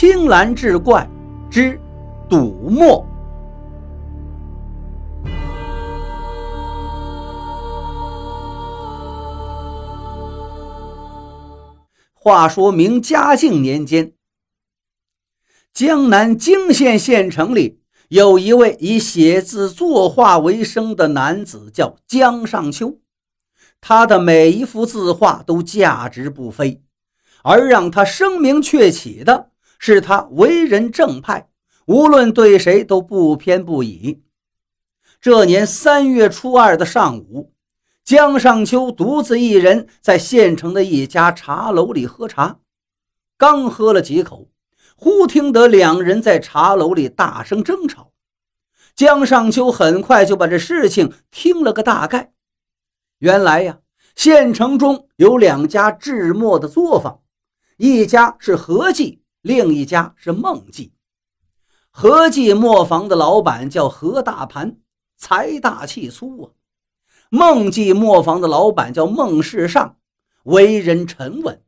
青蓝志怪之赌墨。话说明嘉靖年间，江南泾县县城里有一位以写字作画为生的男子，叫江上秋。他的每一幅字画都价值不菲，而让他声名鹊起的是他为人正派，无论对谁都不偏不倚。这年三月初二的上午，江上秋独自一人在县城的一家茶楼里喝茶，刚喝了几口，忽听得两人在茶楼里大声争吵。江上秋很快就把这事情听了个大概。原来呀，县城中有两家制墨的作坊，一家是何记，另一家是孟记。何记磨坊的老板叫何大盘，财大气粗啊；孟记磨坊的老板叫孟世上，为人沉稳。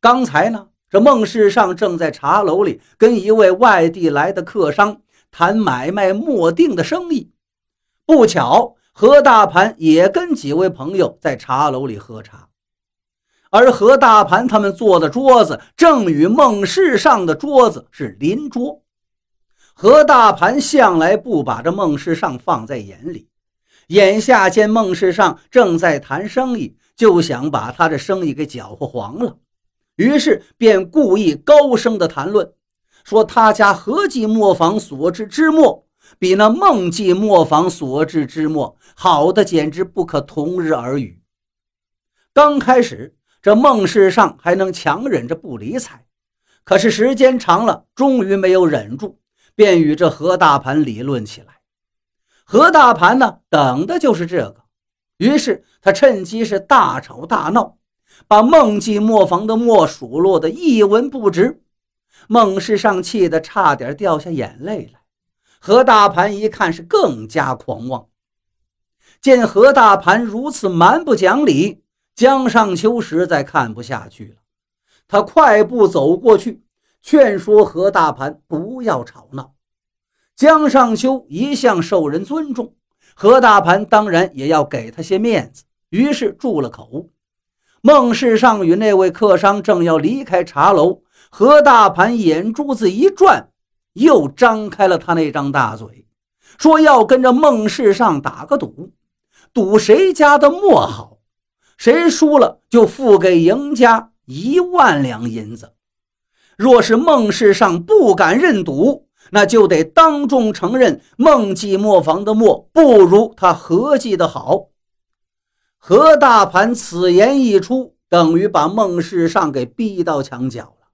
刚才呢，这孟世上正在茶楼里跟一位外地来的客商谈买卖墨锭的生意，不巧。何大盘也跟几位朋友在茶楼里喝茶，而何大盘他们坐的桌子正与孟世上的桌子是邻桌。何大盘向来不把这孟世上放在眼里，眼下见孟世上正在谈生意，就想把他的生意给搅和黄了，于是便故意高声的谈论，说他家何记磨坊所制之墨。比那孟记磨坊所制之墨好的简直不可同日而语。刚开始，这孟世上还能强忍着不理睬，可是时间长了，终于没有忍住，便与这何大盘理论起来。何大盘呢，等的就是这个，于是他趁机是大吵大闹，把孟记磨坊的墨数落得一文不值。孟世上气得差点掉下眼泪来。何大盘一看是更加狂妄，见何大盘如此蛮不讲理，江上秋实在看不下去了。他快步走过去，劝说何大盘不要吵闹。江上秋一向受人尊重，何大盘当然也要给他些面子，于是住了口。孟世上与那位客商正要离开茶楼，何大盘眼珠子一转。又张开了他那张大嘴，说要跟着孟世上打个赌，赌谁家的墨好，谁输了就付给赢家一万两银子。若是孟世上不敢认赌，那就得当众承认孟记磨坊的墨不如他何记的好。何大盘此言一出，等于把孟世上给逼到墙角了。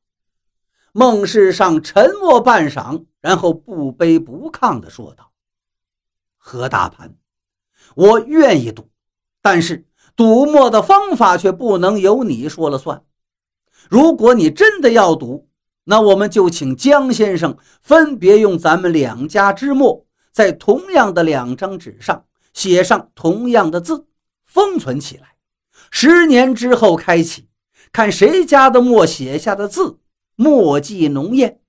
孟世上沉默半晌，然后不卑不亢地说道：“何大盘，我愿意赌，但是赌墨的方法却不能由你说了算。如果你真的要赌，那我们就请江先生分别用咱们两家之墨，在同样的两张纸上写上同样的字，封存起来。十年之后开启，看谁家的墨写下的字。”墨迹浓艳，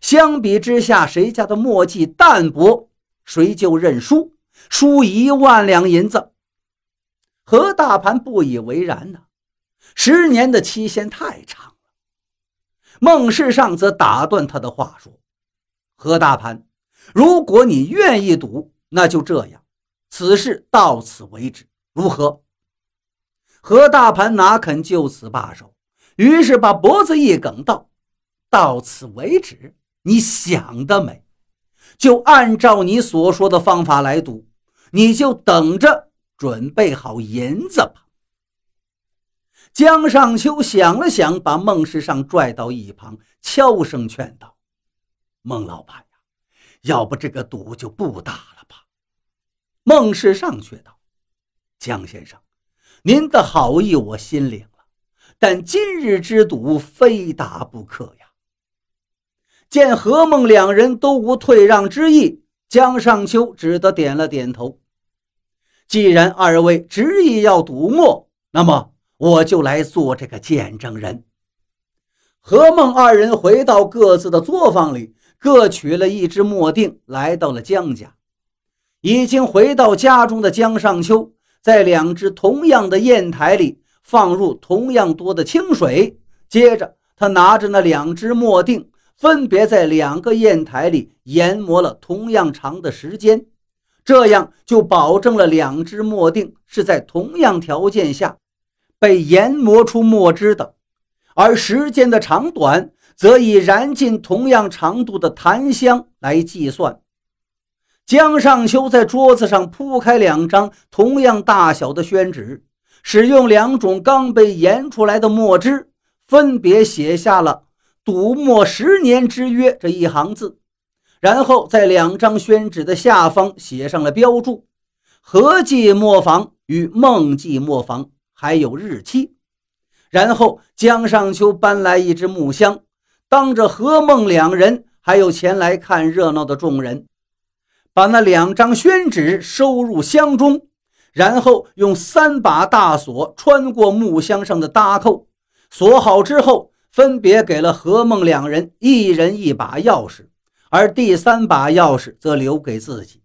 相比之下，谁家的墨迹淡薄，谁就认输，输一万两银子。何大盘不以为然呢，十年的期限太长了。孟世上则打断他的话说：“何大盘，如果你愿意赌，那就这样，此事到此为止，如何？”何大盘哪肯就此罢手，于是把脖子一梗道。到此为止，你想得美！就按照你所说的方法来赌，你就等着准备好银子吧。江上秋想了想，把孟世上拽到一旁，悄声劝道：“孟老板呀，要不这个赌就不打了吧？”孟世上却道：“江先生，您的好意我心领了，但今日之赌非打不可呀。”见何孟两人都无退让之意，江上秋只得点了点头。既然二位执意要赌墨，那么我就来做这个见证人。何梦二人回到各自的作坊里，各取了一只墨锭，来到了江家。已经回到家中的江上秋，在两只同样的砚台里放入同样多的清水，接着他拿着那两只墨锭，分别在两个砚台里研磨了同样长的时间，这样就保证了两只墨锭是在同样条件下被研磨出墨汁的，而时间的长短则以燃尽同样长度的檀香来计算。江上秋在桌子上铺开两张同样大小的宣纸，使用两种刚被研出来的墨汁，分别写下了“赌墨十年之约”这一行字，然后在两张宣纸的下方写上了标注：“合记磨坊”与“梦记磨坊”，还有日期。然后江上秋搬来一只木箱，当着何梦两人还有前来看热闹的众人。把那两张宣纸收入箱中，然后用三把大锁穿过木箱上的搭扣，锁好之后，分别给了何梦两人一人一把钥匙，而第三把钥匙则留给自己。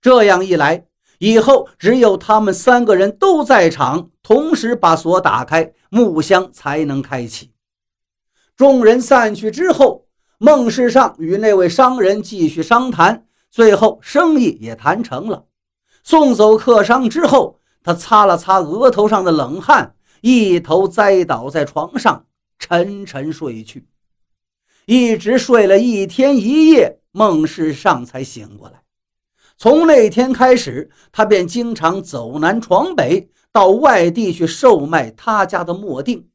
这样一来，以后只有他们三个人都在场，同时把锁打开，木箱才能开启。众人散去之后，孟世尚与那位商人继续商谈。最后，生意也谈成了。送走客商之后，他擦了擦额头上的冷汗，一头栽倒在床上，沉沉睡去。一直睡了一天一夜，孟世尚才醒过来。从那天开始，他便经常走南闯北，到外地去售卖他家的墨锭。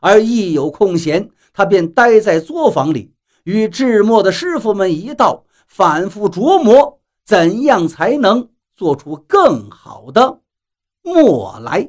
而一有空闲，他便待在作坊里，与制墨的师傅们一道。反复琢磨，怎样才能做出更好的墨来？